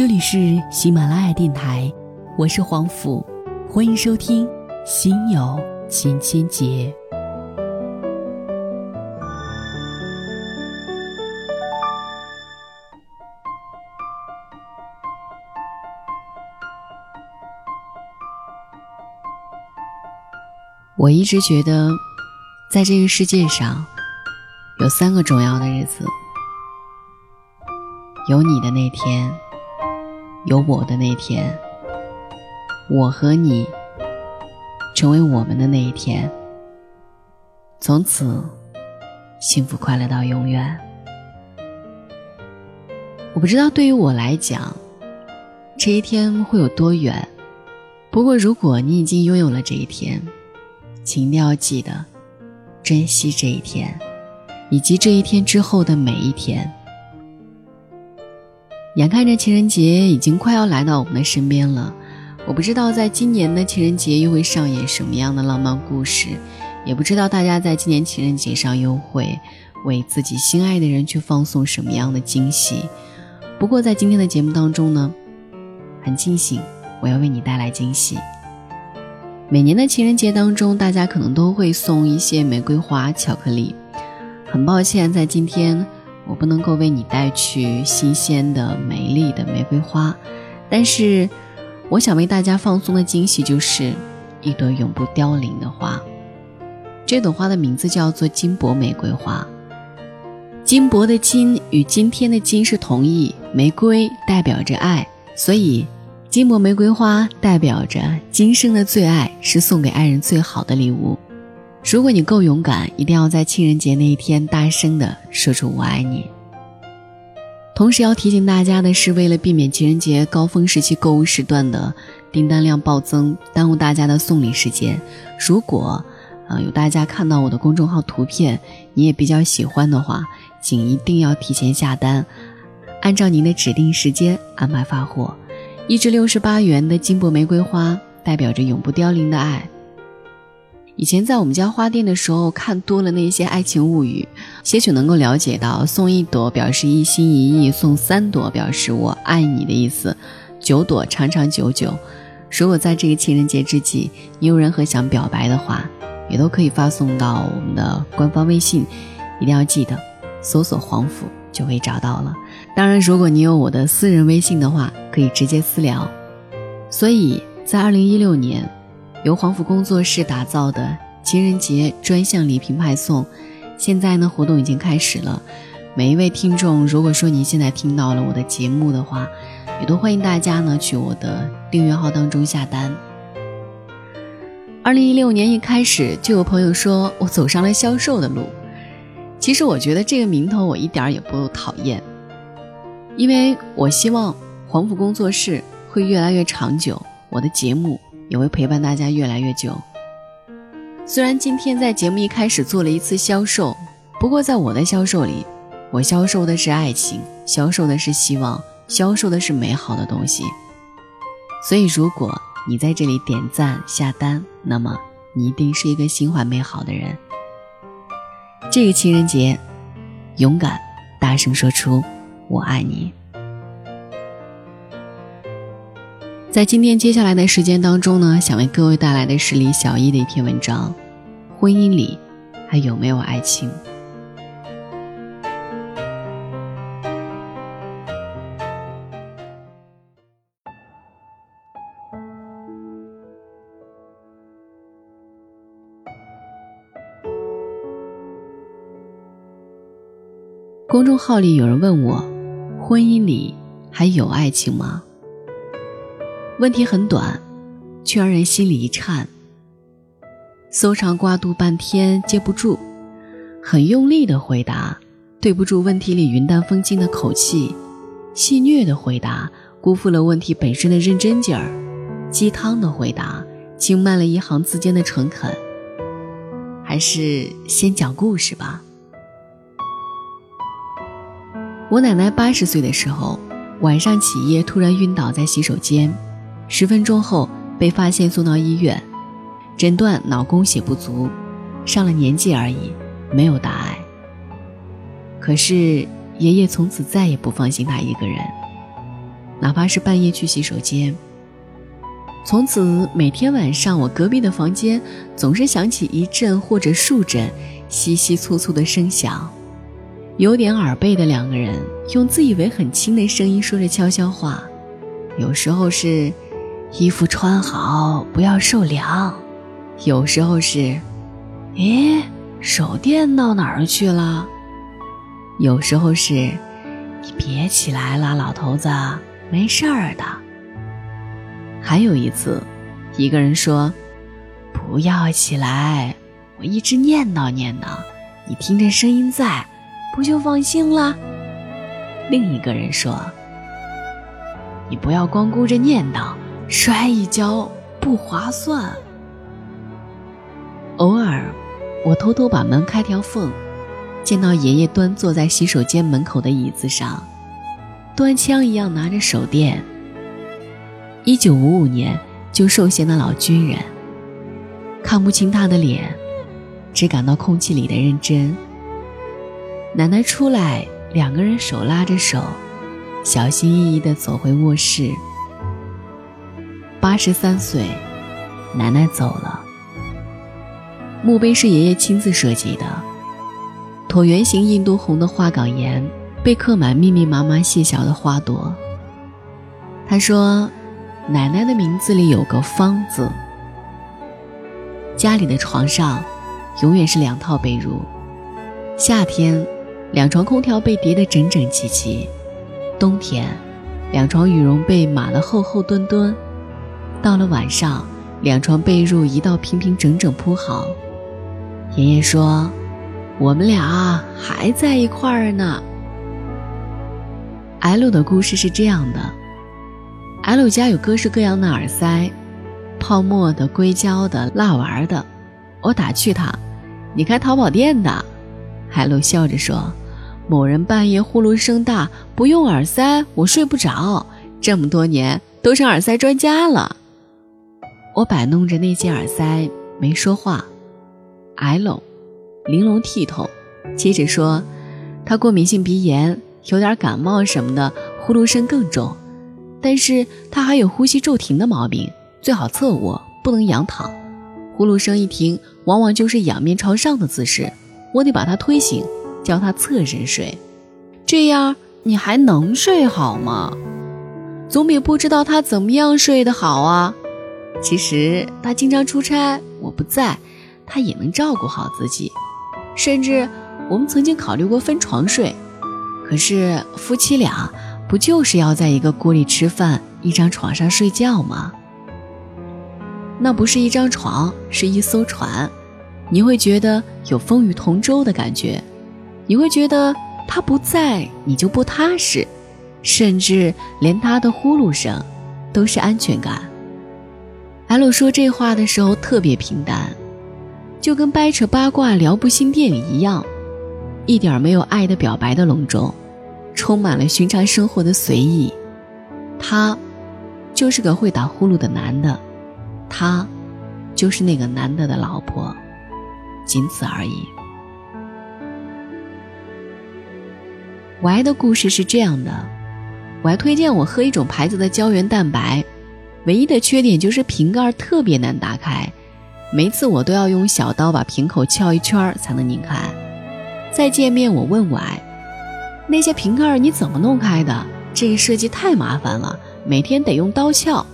这里是喜马拉雅电台，我是黄甫，欢迎收听《心有千千结》。我一直觉得，在这个世界上，有三个重要的日子：有你的那天，有我的那天，我和你成为我们的那一天。从此，幸福快乐到永远。我不知道对于我来讲，这一天会有多远。不过，如果你已经拥有了这一天，请一定要记得珍惜这一天，以及这一天之后的每一天。眼看着情人节已经快要来到我们的身边了，我不知道在今年的情人节又会上演什么样的浪漫故事，也不知道大家在今年情人节上又会为自己心爱的人去放送什么样的惊喜。不过在今天的节目当中呢，很庆幸我要为你带来惊喜。每年的情人节当中，大家可能都会送一些玫瑰花、巧克力。很抱歉，在今天我不能够为你带去新鲜的、美丽的玫瑰花，但是我想为大家放松的惊喜就是一朵永不凋零的花。这朵花的名字叫做金箔玫瑰花。金箔的金与今天的金是同义，玫瑰代表着爱，所以。金箔玫瑰花代表着今生的最爱，是送给爱人最好的礼物。如果你够勇敢，一定要在情人节那一天大声的说出“我爱你”。同时要提醒大家的是，为了避免情人节高峰时期购物时段的订单量暴增，耽误大家的送礼时间，如果呃有大家看到我的公众号图片，你也比较喜欢的话，请一定要提前下单，按照您的指定时间安排发货。一支六十八元的金箔玫瑰花，代表着永不凋零的爱。以前在我们家花店的时候，看多了那些爱情物语，些许能够了解到，送一朵表示一心一意，送三朵表示我爱你的意思，九朵长长久久。如果在这个情人节之际，你有任何想表白的话，也都可以发送到我们的官方微信，一定要记得搜索黄甫。就可以找到了。当然，如果你有我的私人微信的话，可以直接私聊。所以在二零一六年，由黄甫工作室打造的情人节专项礼品派送，现在呢活动已经开始了。每一位听众，如果说你现在听到了我的节目的话，也都欢迎大家呢去我的订阅号当中下单。二零一六年一开始，就有朋友说我走上了销售的路。其实我觉得这个名头我一点也不讨厌，因为我希望黄甫工作室会越来越长久，我的节目也会陪伴大家越来越久。虽然今天在节目一开始做了一次销售，不过在我的销售里，我销售的是爱情，销售的是希望，销售的是美好的东西。所以如果你在这里点赞下单，那么你一定是一个心怀美好的人。这个情人节，勇敢大声说出“我爱你”。在今天接下来的时间当中呢，想为各位带来的是李小艺的一篇文章：婚姻里还有没有爱情？公众号里有人问我：“婚姻里还有爱情吗？”问题很短，却让人心里一颤。搜肠刮肚半天接不住，很用力的回答，对不住问题里云淡风轻的口气；戏谑的回答，辜负了问题本身的认真劲儿；鸡汤的回答，轻慢了一行字间的诚恳。还是先讲故事吧。我奶奶八十岁的时候，晚上起夜突然晕倒在洗手间，十分钟后被发现送到医院，诊断脑供血不足，上了年纪而已，没有大碍。可是爷爷从此再也不放心他一个人。哪怕是半夜去洗手间。从此每天晚上，我隔壁的房间总是响起一阵或者数阵稀稀粗粗的声响，有点耳背的两个人用自以为很轻的声音说着悄悄话，有时候是“衣服穿好，不要受凉”，有时候是“咦，手电到哪儿去了”，有时候是“你别起来了，老头子，没事儿的”。还有一次，一个人说：“不要起来，我一直念叨念叨，你听着声音在，不就放心了？”另一个人说：“你不要光顾着念叨，摔一跤不划算。”偶尔，我偷偷把门开条缝，见到爷爷端坐在洗手间门口的椅子上，端枪一样拿着手电。一九五五年就受刑的老军人，看不清他的脸，只感到空气里的认真。奶奶出来，两个人手拉着手，小心翼翼地走回卧室。八十三岁，奶奶走了。墓碑是爷爷亲自设计的，椭圆形印度红的花岗岩被刻满密密麻麻细小的花朵。他说。奶奶的名字里有个“方”字。家里的床上，永远是两套被褥。夏天，两床空调被叠得整整齐齐；冬天，两床羽绒被码得厚厚墩墩。到了晚上，两床被褥一道平平整整铺好。爷爷说：“我们俩还在一块儿呢。” L 的故事是这样的。L 家有各式各样的耳塞，泡沫的、硅胶的、蜡丸的。我打趣他：“你开淘宝店的？”L 笑着说：“某人半夜呼噜声大，不用耳塞我睡不着。这么多年都成耳塞专家了。”我摆弄着那些耳塞，没说话。L 玲珑剔透，接着说：“他过敏性鼻炎，有点感冒什么的，呼噜声更重。”但是他还有呼吸骤停的毛病，最好侧卧，不能仰躺。呼噜声一停，往往就是仰面朝上的姿势，我得把他推醒，叫他侧身睡。这样你还能睡好吗？总比不知道他怎么样睡得好啊。其实他经常出差，我不在，他也能照顾好自己。甚至我们曾经考虑过分床睡，可是夫妻俩。不就是要在一个锅里吃饭，一张床上睡觉吗？那不是一张床，是一艘船。你会觉得有风雨同舟的感觉，你会觉得他不在，你就不踏实，甚至连他的呼噜声都是安全感。L 说这话的时候特别平淡，就跟掰扯八卦聊部新电影一样，一点没有爱的表白的隆重。充满了寻常生活的随意，他就是个会打呼噜的男的，他就是那个男的的老婆，仅此而已。我爱的故事是这样的：我还推荐我喝一种牌子的胶原蛋白，唯一的缺点就是瓶盖特别难打开，每次我都要用小刀把瓶口撬一圈才能拧开。再见面，我问我爱。那些瓶盖你怎么弄开的？这个设计太麻烦了，每天得用刀撬。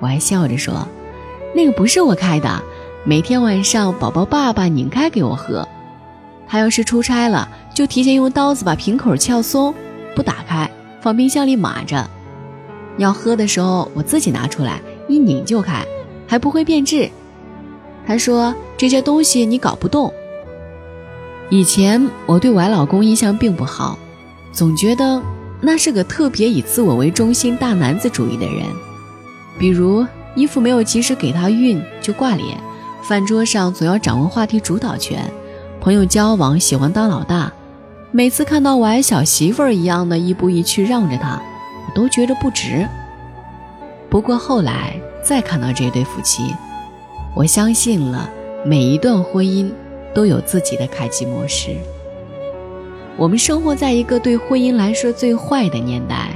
我还笑着说：“那个不是我开的，每天晚上宝宝爸爸拧开给我喝。他要是出差了，就提前用刀子把瓶口撬松，不打开，放冰箱里码着。要喝的时候，我自己拿出来，一拧就开，还不会变质。”他说：“这些东西你搞不动。”以前我对我老公印象并不好，总觉得那是个特别以自我为中心、大男子主义的人。比如衣服没有及时给他熨就挂脸，饭桌上总要掌握话题主导权，朋友交往喜欢当老大。每次看到我小媳妇儿一样的亦步亦趋让着他，都觉着不值。不过后来再看到这对夫妻，我相信了每一段婚姻。都有自己的开机模式。我们生活在一个对婚姻来说最坏的年代，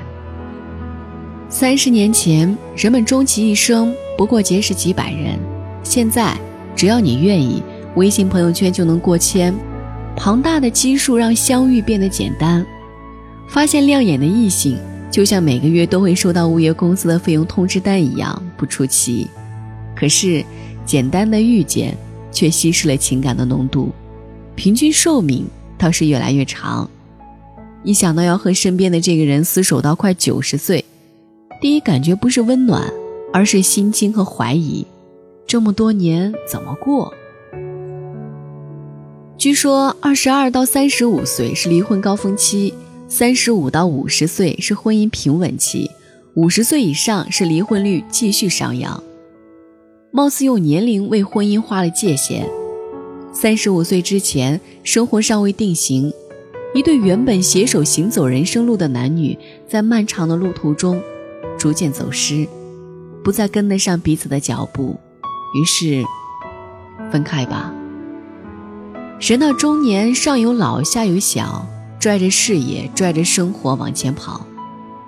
三十年前，人们终其一生不过结识几百人，现在只要你愿意，微信朋友圈就能过千。庞大的基数让相遇变得简单，发现亮眼的异性，就像每个月都会收到物业公司的费用通知单一样不出奇。可是，简单的遇见却稀释了情感的浓度，平均寿命倒是越来越长。一想到要和身边的这个人厮守到快九十岁，第一感觉不是温暖，而是心惊和怀疑。这么多年怎么过？据说，二十二到三十五岁是离婚高峰期，三十五到五十岁是婚姻平稳期，五十岁以上是离婚率继续上扬。貌似用年龄为婚姻画了界限。三十五岁之前，生活尚未定型，一对原本携手行走人生路的男女，在漫长的路途中逐渐走失，不再跟得上彼此的脚步，于是分开吧。人到中年，上有老，下有小，拽着事业，拽着生活往前跑，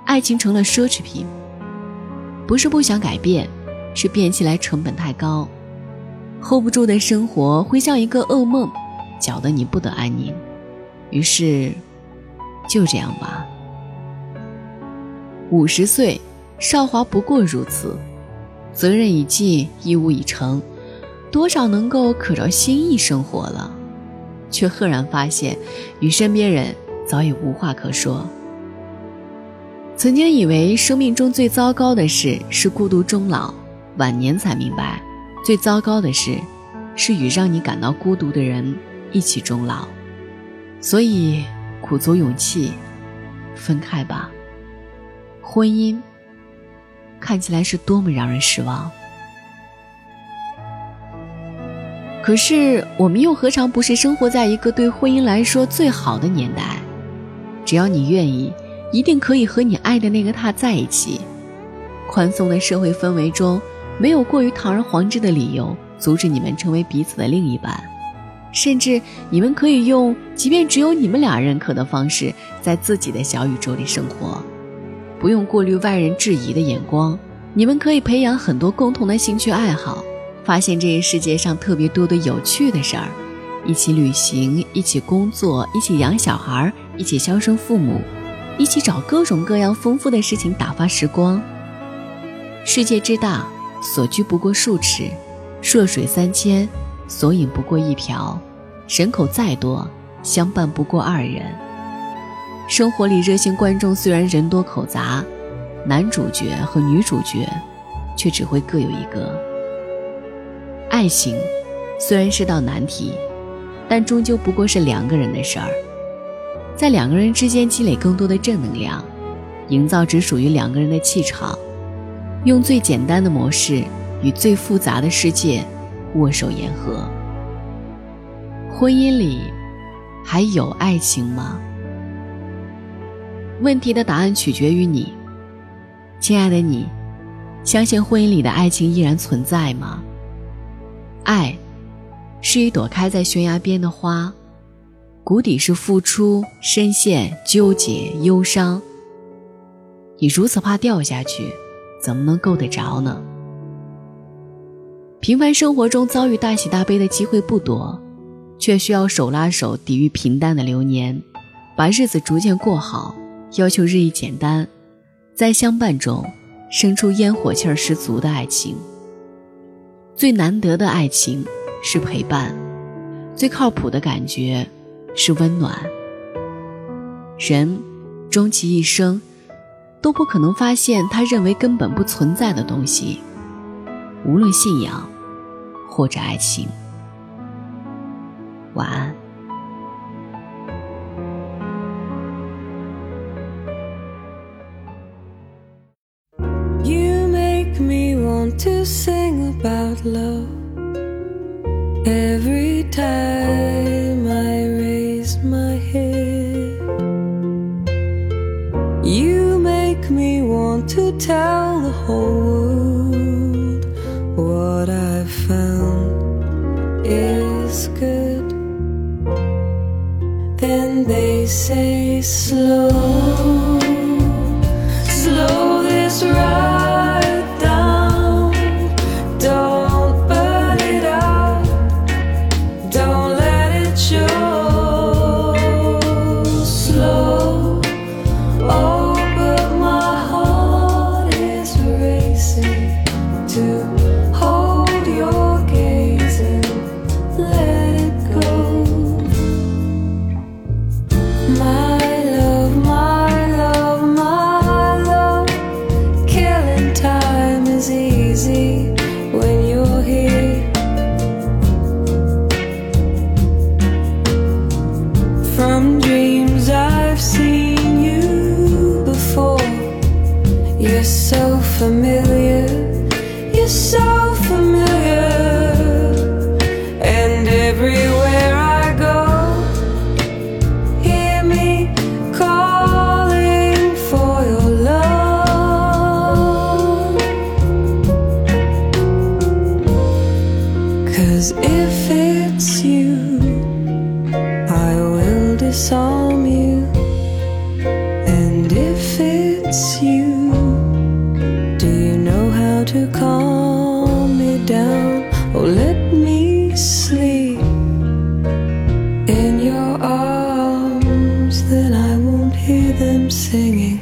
爱情成了奢侈品。不是不想改变，是变起来成本太高，hold 不住的生活会像一个噩梦，搅得你不得安宁。于是，就这样吧。五十岁，少华不过如此，责任已尽，义务已成，多少能够可着心意生活了。却赫然发现，与身边人早已无话可说。曾经以为生命中最糟糕的事是孤独终老，晚年才明白，最糟糕的事是与让你感到孤独的人一起终老。所以，鼓足勇气，分开吧。婚姻看起来是多么让人失望。可是，我们又何尝不是生活在一个对婚姻来说最好的年代？只要你愿意，一定可以和你爱的那个他在一起。宽松的社会氛围中，没有过于堂而皇之的理由阻止你们成为彼此的另一半，甚至你们可以用即便只有你们俩认可的方式，在自己的小宇宙里生活，不用过滤外人质疑的眼光。你们可以培养很多共同的兴趣爱好。发现这个世界上特别多的有趣的事儿，一起旅行，一起工作，一起养小孩，一起孝顺父母，一起找各种各样丰富的事情打发时光。世界之大，所居不过数尺；涉水三千，所饮不过一瓢；人口再多，相伴不过二人。生活里热心观众虽然人多口杂，男主角和女主角，却只会各有一个。爱情虽然是道难题，但终究不过是两个人的事儿。在两个人之间积累更多的正能量，营造只属于两个人的气场，用最简单的模式与最复杂的世界握手言和。婚姻里还有爱情吗？问题的答案取决于你，亲爱的你，相信婚姻里的爱情依然存在吗？爱，是一朵开在悬崖边的花，谷底是付出、深陷、纠结、忧伤。你如此怕掉下去，怎么能够得着呢？平凡生活中遭遇大喜大悲的机会不多，却需要手拉手抵御平淡的流年，把日子逐渐过好，要求日益简单，在相伴中生出烟火气儿十足的爱情。最难得的爱情是陪伴，最靠谱的感觉是温暖。人终其一生都不可能发现他认为根本不存在的东西，无论信仰或者爱情。晚安。To sing about love every time I raise my head. You make me want to tell the whole world what I've found is good. And they say, slow, I'm singing.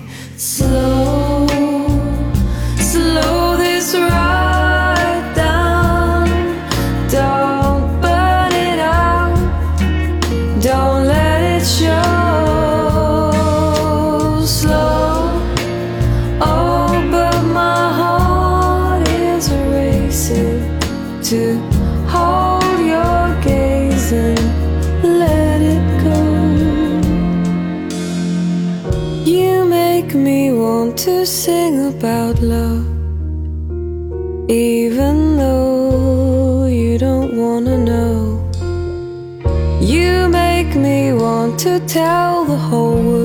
You make me want to sing about love, even though you don't wanna know. You make me want to tell the whole world.